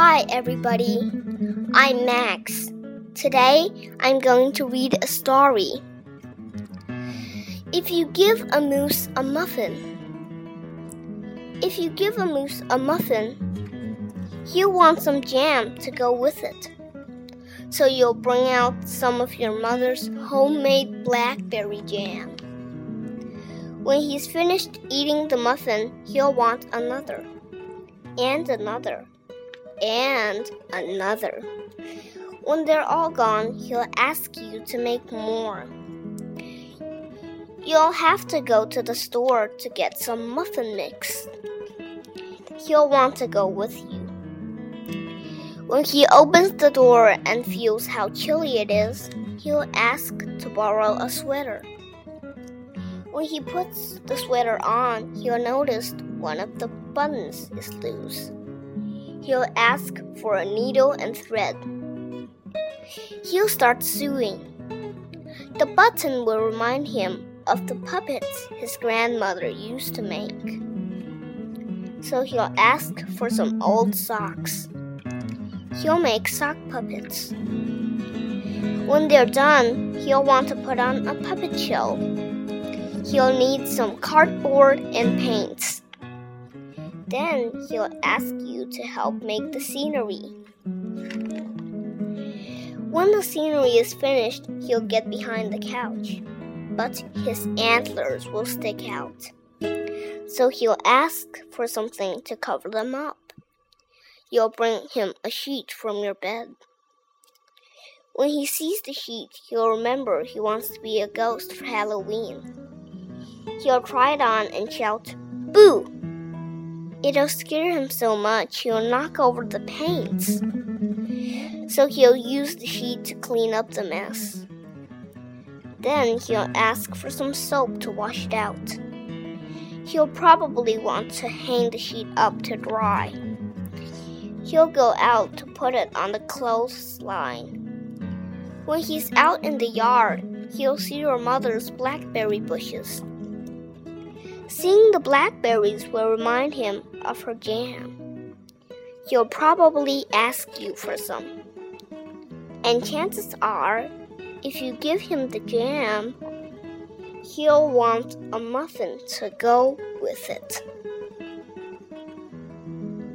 Hi, everybody. I'm Max. Today, I'm going to read a story. If you give a moose a muffin, if you give a moose a muffin, he'll want some jam to go with it. So you'll bring out some of your mother's homemade blackberry jam. When he's finished eating the muffin, he'll want another, and another, and another. When they're all gone, he'll ask you to make more. You'll have to go to the store to get some muffin mix. He'll want to go with you. When he opens the door and feels how chilly it is, he'll ask to borrow a sweater. When he puts the sweater on, he'll notice one of the buttons is loose. He'll ask for a needle and thread. He'll start sewing. The button will remind him of the puppets his grandmother used to make. So he'll ask for some old socks. He'll make sock puppets. When they're done, he'll want to put on a puppet show. He'll need some cardboard and paints. Then he'll ask you to help make the scenery. When the scenery is finished, he'll get behind the couch, but his antlers will stick out. So he'll ask for something to cover them up. You'll bring him a sheet from your bed. When he sees the sheet, he'll remember he wants to be a ghost for Halloween. He'll try it on and shout, Boo! It'll scare him so much he'll knock over the paints. So he'll use the sheet to clean up the mess. Then he'll ask for some soap to wash it out. He'll probably want to hang the sheet up to dry. He'll go out to put it on the clothesline. When he's out in the yard, he'll see your mother's blackberry bushes. Seeing the blackberries will remind him of her jam. He'll probably ask you for some. And chances are, if you give him the jam, he'll want a muffin to go with it.